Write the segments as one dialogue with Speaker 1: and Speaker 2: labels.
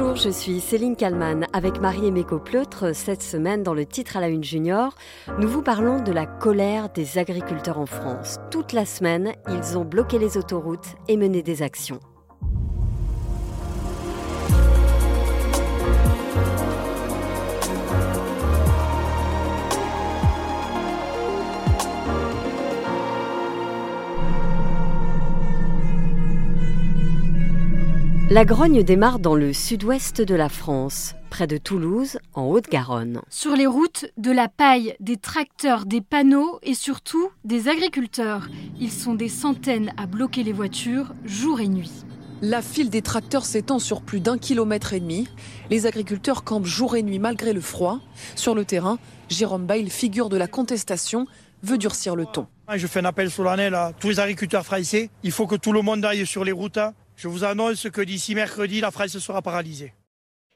Speaker 1: Bonjour, je suis Céline Kalman avec Marie-Aimée Pleutre. Cette semaine, dans le titre à la Une Junior, nous vous parlons de la colère des agriculteurs en France. Toute la semaine, ils ont bloqué les autoroutes et mené des actions. La grogne démarre dans le sud-ouest de la France, près de Toulouse, en Haute-Garonne.
Speaker 2: Sur les routes, de la paille, des tracteurs, des panneaux et surtout des agriculteurs. Ils sont des centaines à bloquer les voitures jour et nuit.
Speaker 3: La file des tracteurs s'étend sur plus d'un kilomètre et demi. Les agriculteurs campent jour et nuit malgré le froid. Sur le terrain, Jérôme Bail, figure de la contestation, veut durcir le ton.
Speaker 4: Je fais un appel solennel à tous les agriculteurs français. Il faut que tout le monde aille sur les routes je vous annonce que d'ici mercredi, la France sera paralysée.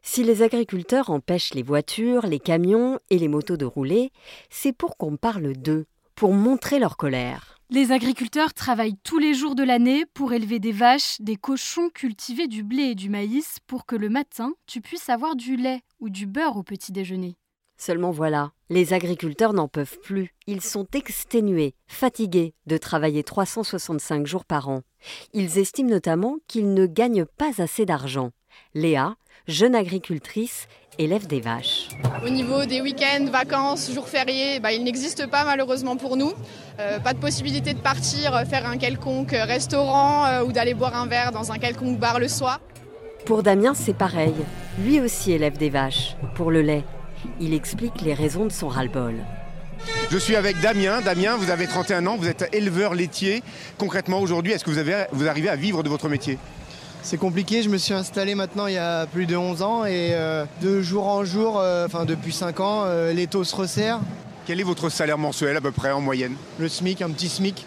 Speaker 1: Si les agriculteurs empêchent les voitures, les camions et les motos de rouler, c'est pour qu'on parle d'eux, pour montrer leur colère.
Speaker 2: Les agriculteurs travaillent tous les jours de l'année pour élever des vaches, des cochons, cultiver du blé et du maïs pour que le matin, tu puisses avoir du lait ou du beurre au petit déjeuner.
Speaker 1: Seulement voilà, les agriculteurs n'en peuvent plus. Ils sont exténués, fatigués de travailler 365 jours par an. Ils estiment notamment qu'ils ne gagnent pas assez d'argent. Léa, jeune agricultrice, élève des vaches.
Speaker 5: Au niveau des week-ends, vacances, jours fériés, bah, il n'existe pas malheureusement pour nous. Euh, pas de possibilité de partir euh, faire un quelconque restaurant euh, ou d'aller boire un verre dans un quelconque bar le soir.
Speaker 1: Pour Damien, c'est pareil. Lui aussi élève des vaches, pour le lait. Il explique les raisons de son ras-le-bol.
Speaker 6: Je suis avec Damien. Damien, vous avez 31 ans, vous êtes éleveur laitier. Concrètement, aujourd'hui, est-ce que vous, avez, vous arrivez à vivre de votre métier?
Speaker 7: C'est compliqué, je me suis installé maintenant il y a plus de 11 ans et euh, de jour en jour, euh, enfin depuis 5 ans, euh, les taux se resserrent.
Speaker 6: Quel est votre salaire mensuel à peu près en moyenne?
Speaker 7: Le SMIC, un petit SMIC.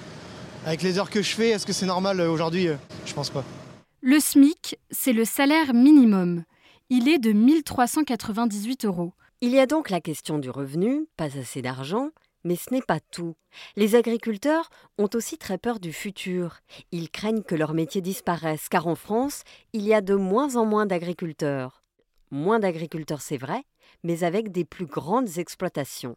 Speaker 7: Avec les heures que je fais, est-ce que c'est normal aujourd'hui? Je pense pas.
Speaker 2: Le SMIC, c'est le salaire minimum. Il est de 1398 euros.
Speaker 1: Il y a donc la question du revenu, pas assez d'argent, mais ce n'est pas tout. Les agriculteurs ont aussi très peur du futur. Ils craignent que leur métier disparaisse, car en France, il y a de moins en moins d'agriculteurs. Moins d'agriculteurs, c'est vrai, mais avec des plus grandes exploitations.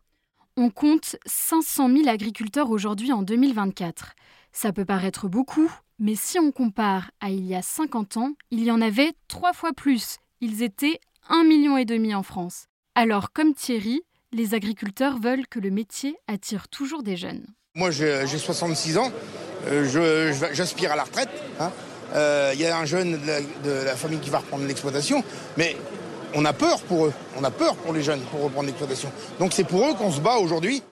Speaker 2: On compte 500 000 agriculteurs aujourd'hui en 2024. Ça peut paraître beaucoup, mais si on compare à il y a 50 ans, il y en avait trois fois plus. Ils étaient 1,5 million en France. Alors, comme Thierry, les agriculteurs veulent que le métier attire toujours des jeunes.
Speaker 8: Moi, j'ai 66 ans, euh, j'aspire à la retraite. Hein. Euh, il y a un jeune de la, famille qui va reprendre l'exploitation, mais on a peur pour eux, on a peur pour les jeunes pour reprendre l'exploitation. Donc c'est pour eux qu'on se bat aujourd'hui.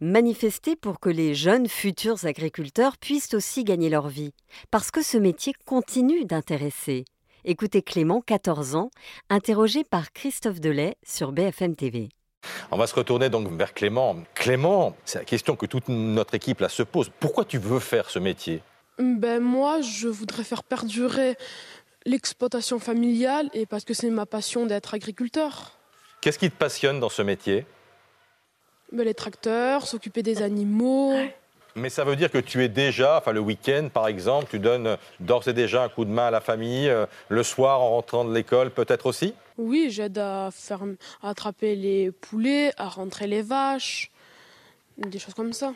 Speaker 1: Manifester pour que les jeunes futurs agriculteurs puissent aussi gagner leur vie, parce que ce métier continue d'intéresser. Écoutez Clément, 14 ans, interrogé par Christophe Delay sur BFM TV.
Speaker 9: On va se retourner donc vers Clément. Clément, c'est la question que toute notre équipe là se pose. Pourquoi tu veux faire ce métier?
Speaker 10: Ben moi, je voudrais faire perdurer l'exploitation familiale et parce que c'est ma passion d'être agriculteur.
Speaker 9: Qu'est-ce qui te passionne dans ce métier?
Speaker 10: Ben, Les tracteurs, s'occuper des animaux.
Speaker 9: Mais ça veut dire que tu es déjà, enfin le week-end par exemple, tu donnes d'ores et déjà un coup de main à la famille, euh, le soir en rentrant de l'école peut-être aussi?
Speaker 10: Oui, j'aide à, faire, à attraper les poulets, à rentrer les vaches, des choses comme ça.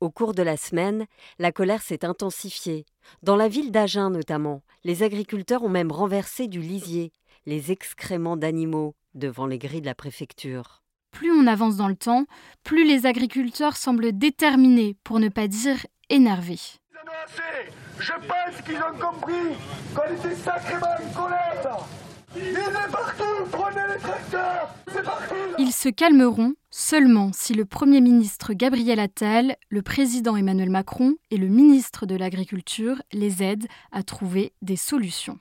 Speaker 1: Au cours de la semaine, la colère s'est intensifiée. Dans la ville d'Agen notamment, les agriculteurs ont même renversé du lisier, les excréments d'animaux, devant les grilles de la préfecture
Speaker 2: plus on avance dans le temps, plus les agriculteurs semblent déterminés, pour ne pas dire énervés.
Speaker 11: Je pense qu'ils ont compris qu'on était sacrément en colère. partout, prenez les tracteurs,
Speaker 2: Ils se calmeront seulement si le Premier ministre Gabriel Attal, le président Emmanuel Macron et le ministre de l'Agriculture les aident à trouver des solutions.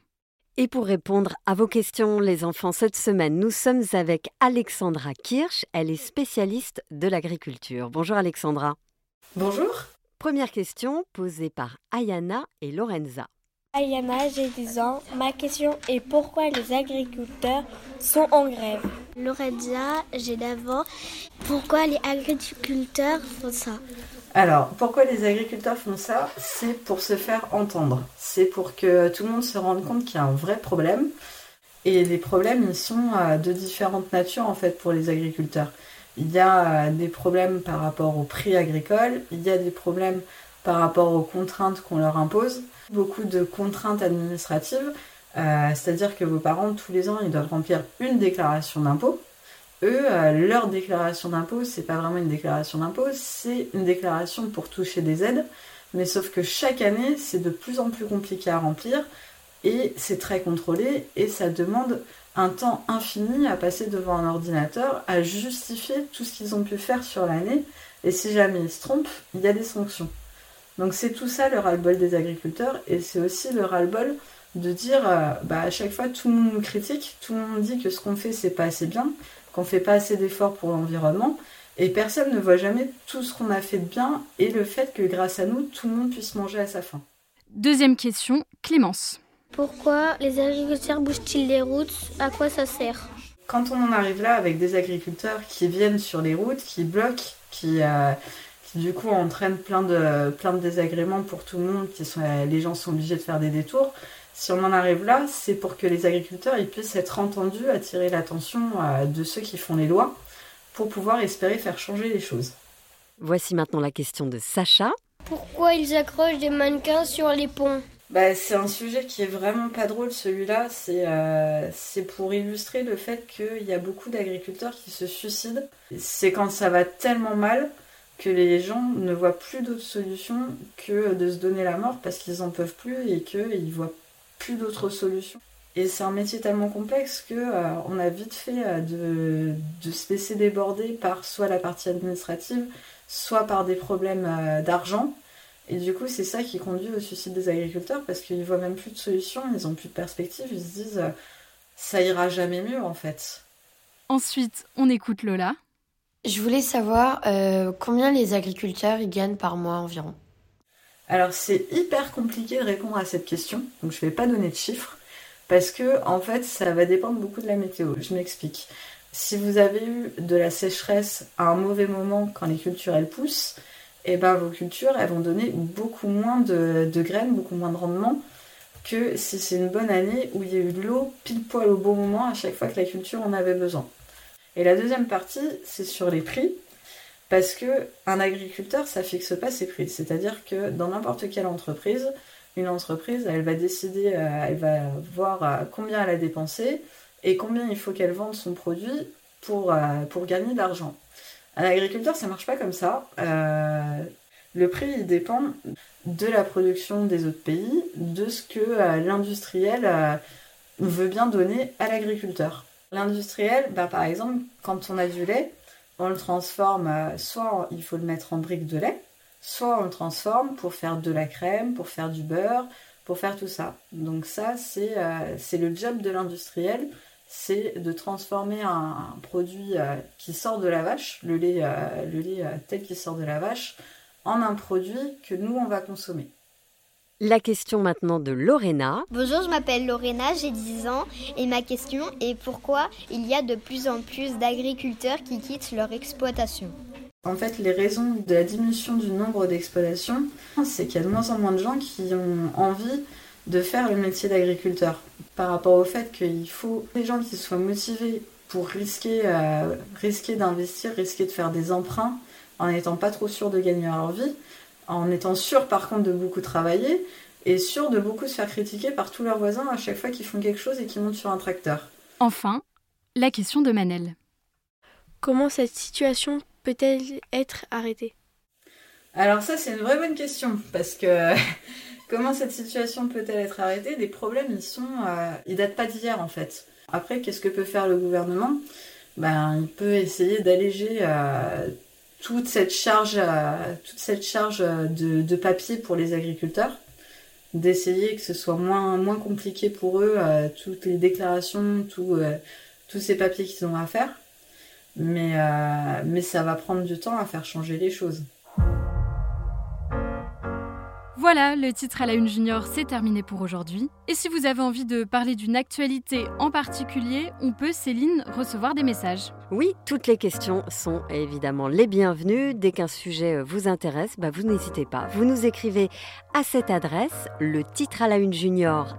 Speaker 1: Et pour répondre à vos questions, les enfants, cette semaine, nous sommes avec Alexandra Kirsch. Elle est spécialiste de l'agriculture. Bonjour Alexandra.
Speaker 12: Bonjour.
Speaker 1: Première question posée par Ayana et Lorenza.
Speaker 12: Ayana, j'ai 10 ans. Ma question est pourquoi les agriculteurs sont en grève?
Speaker 13: Lorenza, j'ai 9 ans. Pourquoi les agriculteurs font ça?
Speaker 14: Alors, pourquoi les agriculteurs font ça? C'est pour se faire entendre. C'est pour que tout le monde se rende compte qu'il y a un vrai problème Et les problèmes, ils sont de différentes natures en fait pour les agriculteurs. Il y a des problèmes par rapport au prix agricole, il y a des problèmes par rapport aux contraintes qu'on leur impose, beaucoup de contraintes administratives, euh, c'est-à-dire que vos parents, tous les ans, ils doivent remplir une déclaration d'impôt. Eux, euh, leur déclaration d'impôt, c'est pas vraiment une déclaration d'impôt, c'est une déclaration pour toucher des aides. Mais sauf que chaque année, c'est de plus en plus compliqué à remplir et c'est très contrôlé et ça demande un temps infini à passer devant un ordinateur, à justifier tout ce qu'ils ont pu faire sur l'année. Et si jamais ils se trompent, il y a des sanctions. Donc c'est tout ça le ras-le-bol des agriculteurs et c'est aussi le ras-le-bol de dire euh, bah, à chaque fois tout le monde nous critique, tout le monde dit que ce qu'on fait c'est pas assez bien, qu'on fait pas assez d'efforts pour l'environnement et personne ne voit jamais tout ce qu'on a fait de bien et le fait que grâce à nous tout le monde puisse manger à sa faim.
Speaker 2: Deuxième question, Clémence.
Speaker 13: Pourquoi les agriculteurs bougent-ils les routes? À quoi ça sert?
Speaker 14: Quand on en arrive là avec des agriculteurs qui viennent sur les routes, qui bloquent, qui, euh, du coup entraîne plein de, plein de désagréments pour tout le monde, qui sont, les gens sont obligés de faire des détours. Si on en arrive là, c'est pour que les agriculteurs ils puissent être entendus, attirer l'attention euh, de ceux qui font les lois, pour pouvoir espérer faire changer les choses.
Speaker 1: Voici maintenant la question de Sacha.
Speaker 13: Pourquoi ils accrochent des mannequins sur les ponts?
Speaker 14: Bah, c'est un sujet qui est vraiment pas drôle celui-là. C'est euh, pour illustrer le fait qu'il y a beaucoup d'agriculteurs qui se suicident. C'est quand ça va tellement mal que les gens ne voient plus d'autre solution que de se donner la mort parce qu'ils en peuvent plus et qu'ils voient plus d'autres solutions. Et c'est un métier tellement complexe que euh, on a vite fait euh, de, de, se laisser déborder par soit la partie administrative, soit par des problèmes euh, d'argent. Et du coup, c'est ça qui conduit au suicide des agriculteurs parce qu'ils voient même plus de solution, ils ont plus de perspective, ils se disent ça ira jamais mieux en fait.
Speaker 2: Ensuite, on écoute Lola.
Speaker 15: Je voulais savoir euh, combien les agriculteurs y gagnent par mois environ?
Speaker 14: Alors c'est hyper compliqué de répondre à cette question, donc je ne vais pas donner de chiffres, parce que en fait ça va dépendre beaucoup de la météo. Je m'explique. Si vous avez eu de la sécheresse à un mauvais moment quand les cultures elles poussent, et eh ben vos cultures elles vont donner beaucoup moins de, de graines, beaucoup moins de rendement que si c'est une bonne année où il y a eu de l'eau pile poil au bon moment à chaque fois que la culture en avait besoin. Et la deuxième partie, c'est sur les prix. Parce que un agriculteur, ça fixe pas ses prix. C'est-à-dire que dans n'importe quelle entreprise, une entreprise, elle va décider, euh, elle va voir euh, combien elle a dépensé et combien il faut qu'elle vende son produit pour, euh, pour gagner de l'argent. Un agriculteur, ça marche pas comme ça. le prix, il dépend de la production des autres pays, de ce que l'industriel veut bien donner à l'agriculteur. L'industriel, bah, par exemple, quand on a du lait, on le transforme, euh, soit il faut le mettre en briques de lait, soit on le transforme pour faire de la crème, pour faire du beurre, pour faire tout ça. Donc ça, c'est euh, le job de l'industriel, c'est de transformer un, produit euh, qui sort de la vache, le lait, le lait tel qu'il sort de la vache, en un produit que nous, on va consommer.
Speaker 1: La question maintenant de Lorena.
Speaker 16: Bonjour, je m'appelle Lorena, j'ai 10 ans et ma question est pourquoi il y a de plus en plus d'agriculteurs qui quittent leur exploitation?
Speaker 14: En fait, les raisons de la diminution du nombre d'exploitations, c'est qu'il y a de moins en moins de gens qui ont envie de faire le métier d'agriculteur. Par rapport au fait qu'il faut des gens qui soient motivés pour risquer, euh, risquer d'investir, risquer de faire des emprunts en n'étant pas trop sûrs de gagner leur vie en étant sûr par contre de beaucoup travailler et sûr de beaucoup se faire critiquer par tous leurs voisins à chaque fois qu'ils font quelque chose et qu'ils montent sur un tracteur.
Speaker 2: Enfin, la question de Manel.
Speaker 17: Comment cette situation peut-elle être arrêtée?
Speaker 14: Alors ça c'est une vraie bonne question parce que comment cette situation peut-elle être arrêtée? Les problèmes ils sont, euh, ils datent pas d'hier en fait. Après qu'est-ce que peut faire le gouvernement? Ben, il peut essayer d'alléger euh, toute cette charge, euh, euh, de, papier pour les agriculteurs, d'essayer que ce soit moins, compliqué pour eux, euh, toutes les déclarations, tous ces papiers qu'ils ont à faire. Mais ça va prendre du temps à faire changer les choses.
Speaker 2: Voilà, le titre à la Une Junior, c'est terminé pour aujourd'hui. Et si vous avez envie de parler d'une actualité en particulier, on peut, Céline, recevoir des messages.
Speaker 1: Oui, toutes les questions sont évidemment les bienvenues. Dès qu'un sujet vous intéresse, bah vous n'hésitez pas. Vous nous écrivez à cette adresse, le titre à la une junior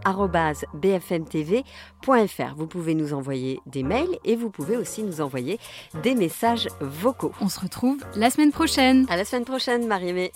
Speaker 1: bfmtv.fr. Vous pouvez nous envoyer des mails et vous pouvez aussi nous envoyer des messages vocaux.
Speaker 2: On se retrouve la semaine prochaine.
Speaker 1: À la semaine prochaine, Marie-Aimée.